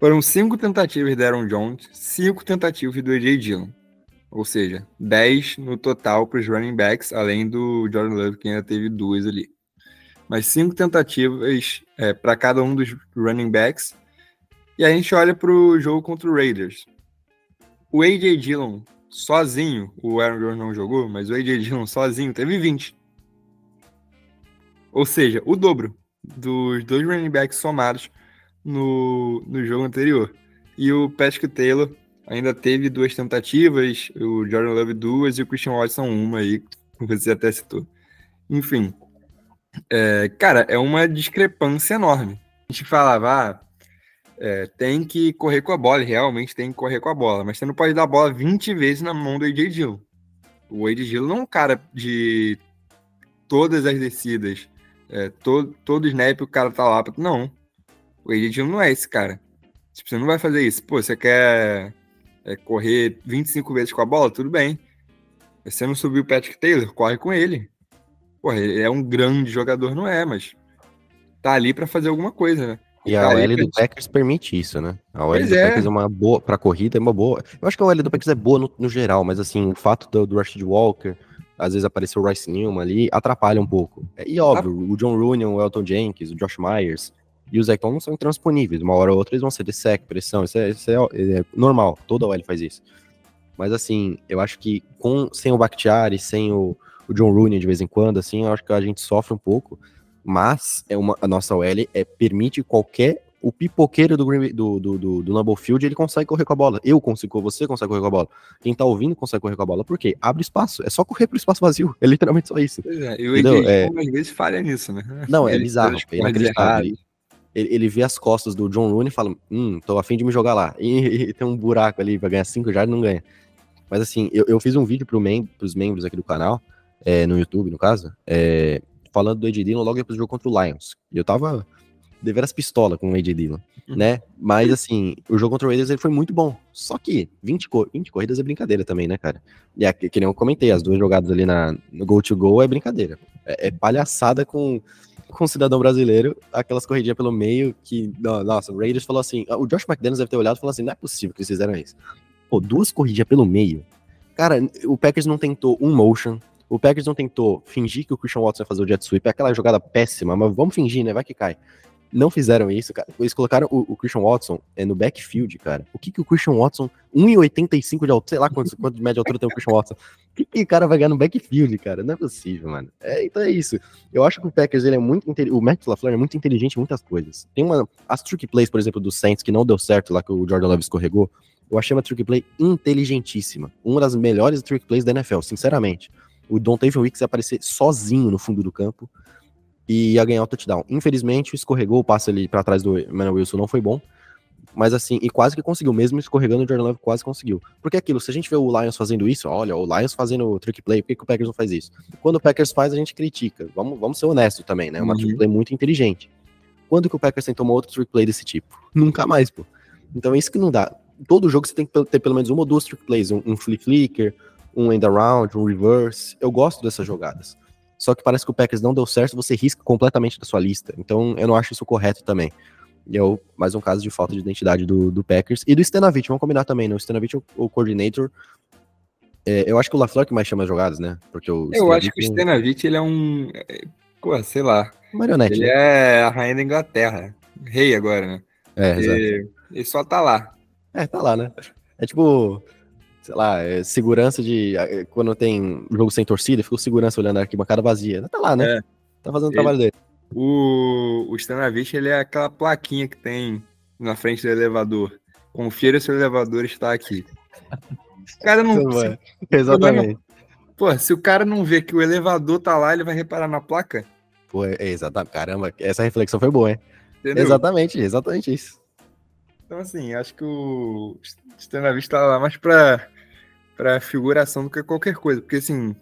Foram cinco tentativas de Aaron Jones, cinco tentativas do AJ Dillon. Ou seja, 10 no total para os running backs, além do Jordan Love, que ainda teve duas ali. Mas cinco tentativas é, para cada um dos running backs. E a gente olha para o jogo contra o Raiders. O AJ Dillon sozinho, o Aaron Jones não jogou, mas o AJ Dillon sozinho teve 20. Ou seja, o dobro dos dois running backs somados no, no jogo anterior. E o Patrick Taylor ainda teve duas tentativas, o Jordan Love duas e o Christian Watson uma aí, que você até citou. Enfim, é, cara, é uma discrepância enorme. A gente falava, ah, é, tem que correr com a bola, realmente tem que correr com a bola, mas você não pode dar a bola 20 vezes na mão do AJ Dillon. O AJ Dillon não é um cara de todas as descidas, é, todo, todo snap o cara tá lá. Não, o AJ Dillon não é esse cara. Tipo, você não vai fazer isso. Pô, você quer é, correr 25 vezes com a bola? Tudo bem. Você não subiu o Patrick Taylor? Corre com ele. Pô, ele é um grande jogador, não é, mas tá ali para fazer alguma coisa, né? E a OL do Packers permite isso, né? A OL do é. Packers é uma boa pra corrida, é uma boa. Eu acho que a OL do Packers é boa no, no geral, mas assim, o fato do, do Rashid Walker, às vezes apareceu o Rice Newman ali, atrapalha um pouco. E óbvio, ah. o John Rooney, o Elton Jenkins, o Josh Myers, e os Ecton não são intransponíveis. Uma hora ou outra eles vão ser de sec, pressão. Isso é, isso é, é normal. Toda OL faz isso. Mas assim, eu acho que com, sem o Bakhtiari, sem o, o, John Rooney de vez em quando, assim, eu acho que a gente sofre um pouco. Mas é uma, a nossa OL é, permite qualquer. O pipoqueiro do, do, do, do, do Lambeau Field, ele consegue correr com a bola. Eu consigo, você consegue correr com a bola. Quem tá ouvindo consegue correr com a bola. Por quê? Abre espaço. É só correr pro espaço vazio. É literalmente só isso. É, e o AJ, é... às vezes falha nisso, né? Não, é bizarro. É inacreditável ele, ele vê as costas do John Rooney e fala, hum, tô afim de me jogar lá. E, e tem um buraco ali pra ganhar 5 jardas, não ganha. Mas assim, eu, eu fiz um vídeo pro mem pros membros aqui do canal, é, no YouTube, no caso, é, falando do Ed Dillon logo depois do jogo contra o Lions. E eu tava deveras pistola com o Ed Dillon, uhum. né? Mas assim, o jogo contra o Raiders ele foi muito bom. Só que 20, cor 20 corridas é brincadeira também, né, cara? E é, que nem eu comentei, as duas jogadas ali na, no Go to Go é brincadeira. É, é palhaçada com com o cidadão brasileiro, aquelas corridinhas pelo meio que, nossa, o Raiders falou assim, o Josh McDaniels deve ter olhado e falou assim, não é possível que eles fizeram isso. Pô, duas corridinhas pelo meio. Cara, o Packers não tentou um motion, o Packers não tentou fingir que o Christian Watson ia fazer o jet sweep, é aquela jogada péssima, mas vamos fingir, né, vai que cai. Não fizeram isso, cara. Eles colocaram o, o Christian Watson é, no backfield, cara. O que que o Christian Watson, 1,85 de altura, sei lá quanto, quanto de média altura tem o Christian Watson. O que que o cara vai ganhar no backfield, cara? Não é possível, mano. É, então é isso. Eu acho que o Packers, ele é muito o Matt LaFleur é muito inteligente em muitas coisas. Tem uma, as trick plays, por exemplo, do Saints, que não deu certo lá que o Jordan Love escorregou, eu achei uma trick play inteligentíssima. Uma das melhores trick plays da NFL, sinceramente. O Don Tavion Wicks aparecer sozinho no fundo do campo e ia ganhar o touchdown. Infelizmente, escorregou o passe ali para trás do Emmanuel Wilson, não foi bom. Mas assim, e quase que conseguiu, mesmo escorregando, o Jordan Love quase conseguiu. Porque aquilo, se a gente vê o Lions fazendo isso, olha, o Lions fazendo trick play, por que, que o Packers não faz isso? Quando o Packers faz, a gente critica. Vamos, vamos ser honestos também, né? Uma uhum. trick play muito inteligente. Quando que o Packers tentou uma outra trick play desse tipo? Nunca mais, pô. Então é isso que não dá. Todo jogo você tem que ter pelo menos uma ou duas trick plays, um, um flip flicker, um end around, um reverse. Eu gosto dessas jogadas. Só que parece que o Packers não deu certo, você risca completamente da sua lista. Então eu não acho isso correto também. E é mais um caso de falta de identidade do, do Packers. E do Stenavich, vamos combinar também, né? O Stenavich, o, o coordinator. É, eu acho que o LaFleur que mais chama as jogadas, né? Porque o eu acho que o Stenavich, ele é um. É, pô, sei lá. Marionete. Ele né? é a rainha da Inglaterra. Rei agora, né? É, exato. Ele só tá lá. É, tá lá, né? É tipo sei lá, é segurança de. É, quando tem jogo sem torcida, fica o segurança olhando a arquibancada vazia. Tá lá, né? É. Tá fazendo o trabalho dele. O, o Stanavich, ele é aquela plaquinha que tem na frente do elevador. Confira se o elevador está aqui. O cara não. Se, Exatamente. Pô, se o cara não vê que o elevador tá lá, ele vai reparar na placa? Pô, é, exatamente. Caramba, essa reflexão foi boa, hein? Entendeu? Exatamente, exatamente isso. Então, assim, acho que o Stanavich tá lá mais pra, pra figuração do que qualquer coisa. Porque, assim,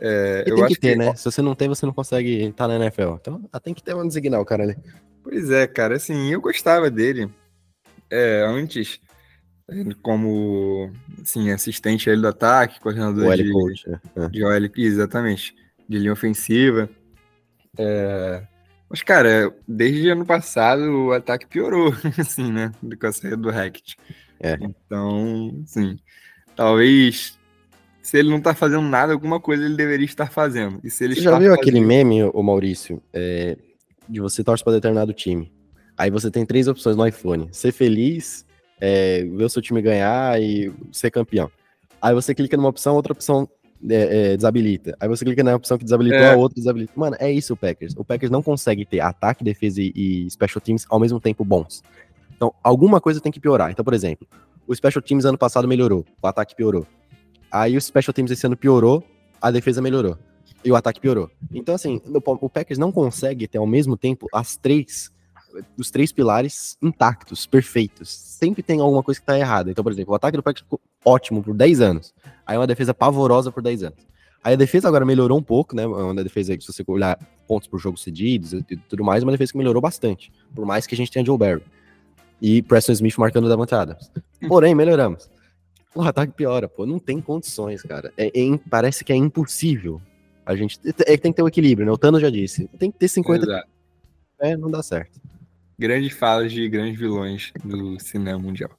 é, eu tem acho que ter, que... né? Se você não tem, você não consegue estar na NFL. Então ah, tem que ter um designar o cara ali. Pois é, cara, assim, eu gostava dele é, antes, como assim, assistente ele do ataque, coordenador de, coach, é. de OL, exatamente, de linha ofensiva. É, mas, cara, desde ano passado o ataque piorou, assim, né? Com a saída do Hackett. É. Então, sim, talvez se ele não tá fazendo nada, alguma coisa ele deveria estar fazendo. E se ele você já viu fazendo... aquele meme, o Maurício, é, de você torce para determinado time? Aí você tem três opções no iPhone: ser feliz, é, ver o seu time ganhar e ser campeão. Aí você clica numa opção, outra opção é, é, desabilita. Aí você clica na opção que desabilitou, é. a outra desabilita. Mano, é isso o Packers. O Packers não consegue ter ataque, defesa e, e special teams ao mesmo tempo bons. Então, alguma coisa tem que piorar. Então, por exemplo, o special teams ano passado melhorou, o ataque piorou. Aí o Special Teams esse ano piorou, a defesa melhorou. E o ataque piorou. Então, assim, o Packers não consegue ter ao mesmo tempo as três, os três pilares intactos, perfeitos. Sempre tem alguma coisa que tá errada. Então, por exemplo, o ataque do Packers ficou ótimo por 10 anos. Aí uma defesa pavorosa por 10 anos. Aí a defesa agora melhorou um pouco, né? Uma defesa, se você olhar pontos por jogo cedidos e tudo mais, uma defesa que melhorou bastante. Por mais que a gente tenha Joe Barry. E Preston Smith marcando da bancada. Porém, melhoramos. O ataque piora, pô. Não tem condições, cara. É, é, parece que é impossível. A gente é, tem que ter um equilíbrio, né? O Thanos já disse. Tem que ter 50. Exato. É, não dá certo. Grandes falas de grandes vilões do cinema mundial.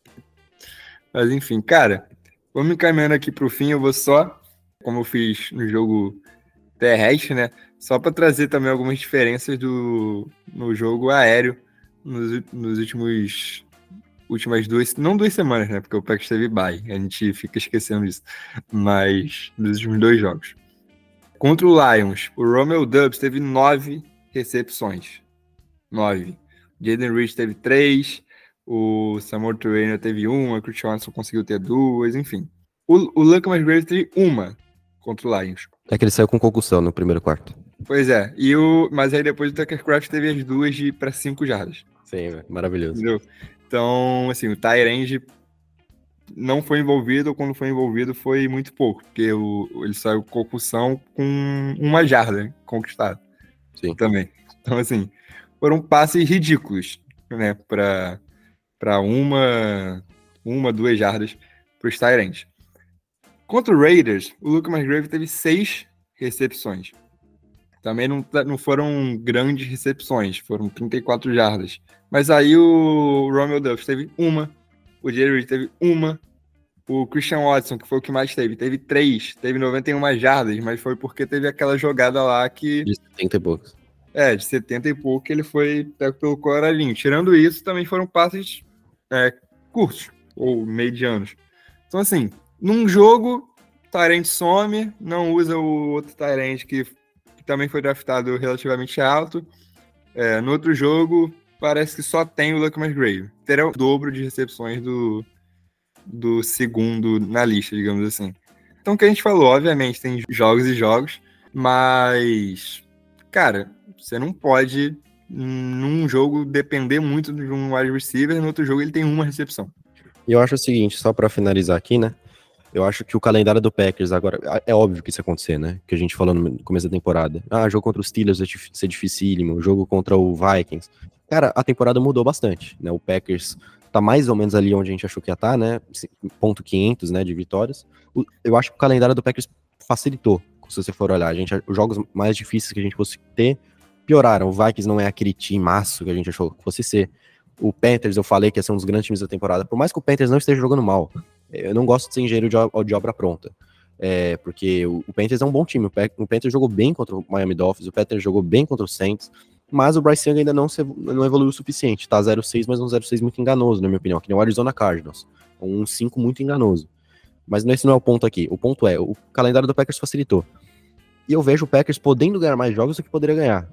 Mas enfim, cara, vamos encaminhando aqui pro fim. Eu vou só, como eu fiz no jogo terrestre, né? Só para trazer também algumas diferenças do no jogo aéreo nos, nos últimos últimas duas, não duas semanas, né? Porque o Packers teve bye, a gente fica esquecendo isso. Mas nos últimos dois jogos. Contra o Lions, o Romeo Dubs teve nove recepções. Nove. Jaden Rich teve três, o Samuel Trainer teve uma, o Christian Watson conseguiu ter duas, enfim. O, o Lucas Musgrave teve uma contra o Lions. É que ele saiu com concussão no primeiro quarto. Pois é, e o, mas aí depois o Tucker Craft teve as duas de para cinco jardas. Sim, maravilhoso. Entendeu? Então, assim, o Tyrande não foi envolvido, ou quando foi envolvido foi muito pouco, porque o, ele saiu com concussão com uma jarda conquistada. Sim. Também. Então, assim, foram passes ridículos, né, para uma, uma, duas jardas para os Tyrants. Contra o Raiders, o Luke McGrave teve seis recepções. Também não, não foram grandes recepções, foram 34 jardas. Mas aí o Romeo Duff teve uma, o Jerry teve uma, o Christian Watson, que foi o que mais teve, teve três, teve 91 jardas, mas foi porque teve aquela jogada lá que. De 70 e poucos. É, de 70 e pouco ele foi pego pelo Coralinho. Tirando isso, também foram passes é, curtos, ou medianos. Então, assim, num jogo, Tyrant some, não usa o outro Tyrant que, que também foi draftado relativamente alto. É, no outro jogo, parece que só tem o Luck McGrave. Terá o dobro de recepções do, do segundo na lista, digamos assim. Então, o que a gente falou, obviamente, tem jogos e jogos, mas, cara, você não pode num jogo depender muito de um wide receiver, no outro jogo ele tem uma recepção. E eu acho o seguinte, só para finalizar aqui, né? Eu acho que o calendário do Packers agora. É óbvio que isso ia acontecer, né? Que a gente falou no começo da temporada. Ah, jogo contra os Steelers vai ser dificílimo, jogo contra o Vikings. Cara, a temporada mudou bastante, né? O Packers tá mais ou menos ali onde a gente achou que ia estar, tá, né? Ponto 500, né, de vitórias. Eu acho que o calendário do Packers facilitou, se você for olhar. A gente, os jogos mais difíceis que a gente fosse ter pioraram. O Vikings não é aquele time maço que a gente achou que fosse ser. O Panthers, eu falei que ia ser um dos grandes times da temporada. Por mais que o Panthers não esteja jogando mal, eu não gosto de ser engenheiro de, de obra pronta. É, porque o, o, Panthers é um bom time. O, Panthers jogou bem contra o Miami Dolphins, o Panthers jogou bem contra o Saints, mas o Bryce Young ainda não, se, não evoluiu o suficiente. Tá 0-6, mas um 0-6 muito enganoso, na minha opinião, que nem o Arizona Cardinals. Um 5 muito enganoso. Mas esse não é o ponto aqui. O ponto é, o calendário do Packers facilitou. E eu vejo o Packers podendo ganhar mais jogos do que poderia ganhar.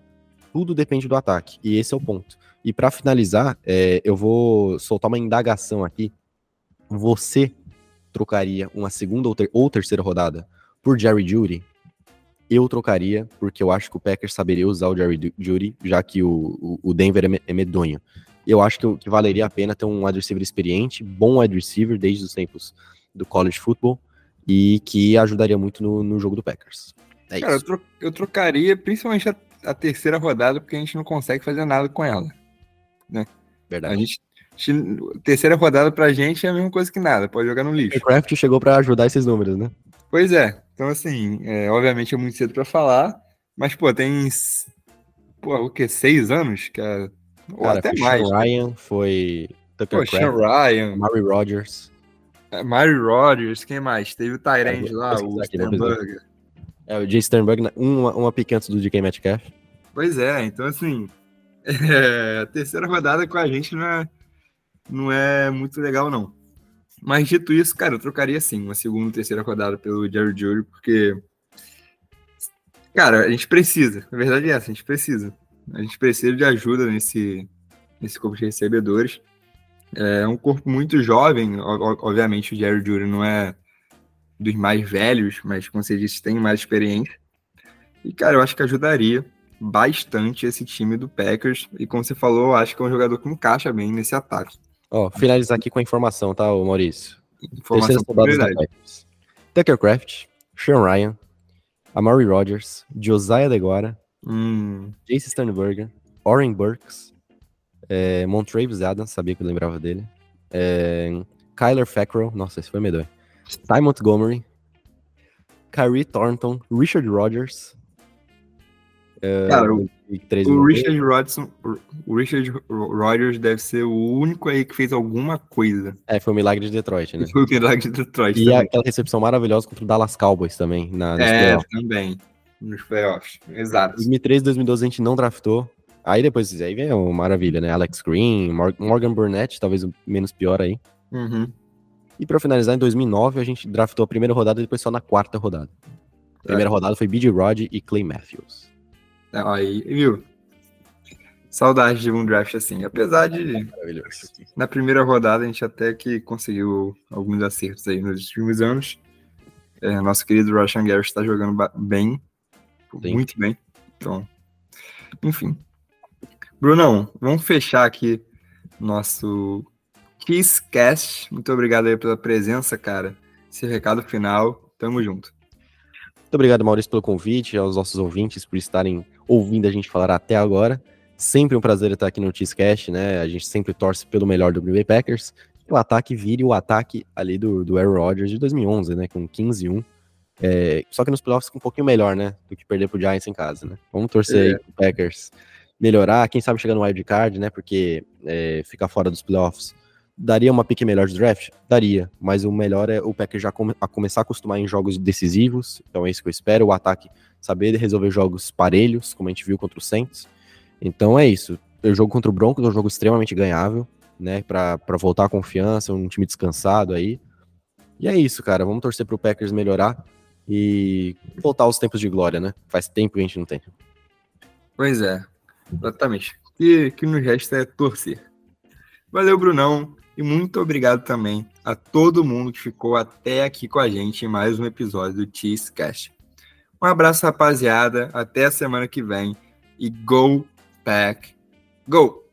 Tudo depende do ataque. E esse é o ponto. E para finalizar, é, eu vou soltar uma indagação aqui. Você trocaria uma segunda ou, ter ou terceira rodada por Jerry Judy, eu trocaria, porque eu acho que o Packers saberia usar o Jerry Judy, já que o, o Denver é, é medonho. Eu acho que, que, valeria a pena ter um wide receiver experiente, bom wide receiver desde os tempos do college football, e que ajudaria muito no, no jogo do Packers. É Cara, eu, tro eu, trocaria principalmente a, a, terceira rodada, porque a gente não consegue fazer nada com ela. Né? Verdade. A gente terceira rodada pra gente é a mesma coisa que nada, pode jogar no lixo. O Craft chegou para ajudar esses números, né? Pois é. Então, assim, é, obviamente é muito cedo para falar, mas, pô, tem. Pô, o que? Seis anos? Que é, ou Cara, até mais. Sean Ryan, foi. Tucker pô, Sean Ryan. Mary Rogers. É, Mary Rogers, quem mais? Teve o Tyrande é, lá, o Sternberg. É, o Jay Sternberg, uma, uma pique antes do DK Metcalf. Pois é, então, assim. É, a terceira rodada com a gente não é não é muito legal, não. Mas dito isso, cara, eu trocaria sim uma segunda, terceira rodada pelo Jerry Judy, porque. Cara, a gente precisa. A verdade é essa, a gente precisa. A gente precisa de ajuda nesse, nesse corpo de recebedores. É um corpo muito jovem, obviamente o Jerry Judy não é dos mais velhos, mas como você disse, tem mais experiência. E, cara, eu acho que ajudaria bastante esse time do Packers. E como você falou, eu acho que é um jogador que encaixa bem nesse ataque. Ó, finalizar aqui com a informação, tá, Maurício? Informação verdade. Tucker Craft, Sean Ryan, Amari Rogers, Josiah DeGuara, hum. Jace Sternberger, Oren Burks, é, Montravis Adams, sabia que eu lembrava dele, é, Kyler Fackrell, nossa, esse foi medonho, Ty Montgomery, Kyrie Thornton, Richard Rogers, é, Cara, o, o Richard Rodson, o Richard Rodgers deve ser o único aí que fez alguma coisa. É, foi o milagre de Detroit, né? Foi o milagre de Detroit. E também. aquela recepção maravilhosa contra o Dallas Cowboys também. Na, é, playoffs. também. Nos playoffs. Exato. 2013, 2012 a gente não draftou. Aí depois, aí vem uma maravilha, né? Alex Green, Morgan Burnett, talvez o menos pior aí. Uhum. E para finalizar, em 2009 a gente draftou a primeira rodada e depois só na quarta rodada. A primeira é. rodada foi B.J. Rod e Clay Matthews. Aí, viu? Saudade de um draft assim. Apesar de. Na primeira rodada a gente até que conseguiu alguns acertos aí nos últimos anos. É, nosso querido Russian Gary está jogando bem. Sim. Muito bem. Então, enfim. Brunão, vamos fechar aqui nosso Kisscast. Muito obrigado aí pela presença, cara. Esse recado final. Tamo junto. Muito obrigado, Maurício, pelo convite, aos nossos ouvintes por estarem ouvindo a gente falar até agora. Sempre um prazer estar aqui no Cheesecast, né? A gente sempre torce pelo melhor do Green Bay Packers. Que o ataque vire o ataque ali do, do Aaron Rodgers de 2011, né? Com 15-1. É, só que nos playoffs com um pouquinho melhor, né? Do que perder pro Giants em casa, né? Vamos torcer é. aí pro Packers melhorar. Quem sabe chegar no wild card, né? Porque é, ficar fora dos playoffs Daria uma pique melhor de draft? Daria, mas o melhor é o Packers já come, a começar a acostumar em jogos decisivos, então é isso que eu espero, o ataque saber resolver jogos parelhos, como a gente viu contra o Saints. Então é isso. O jogo contra o Broncos é um jogo extremamente ganhável, né, para voltar a confiança, um time descansado aí. E é isso, cara, vamos torcer pro Packers melhorar e voltar aos tempos de glória, né? Faz tempo que a gente não tem. Pois é, exatamente. E que nos resta é torcer. Valeu, Brunão. E muito obrigado também a todo mundo que ficou até aqui com a gente em mais um episódio do Cheesecast. Um abraço, rapaziada. Até a semana que vem. E go, pack, Go!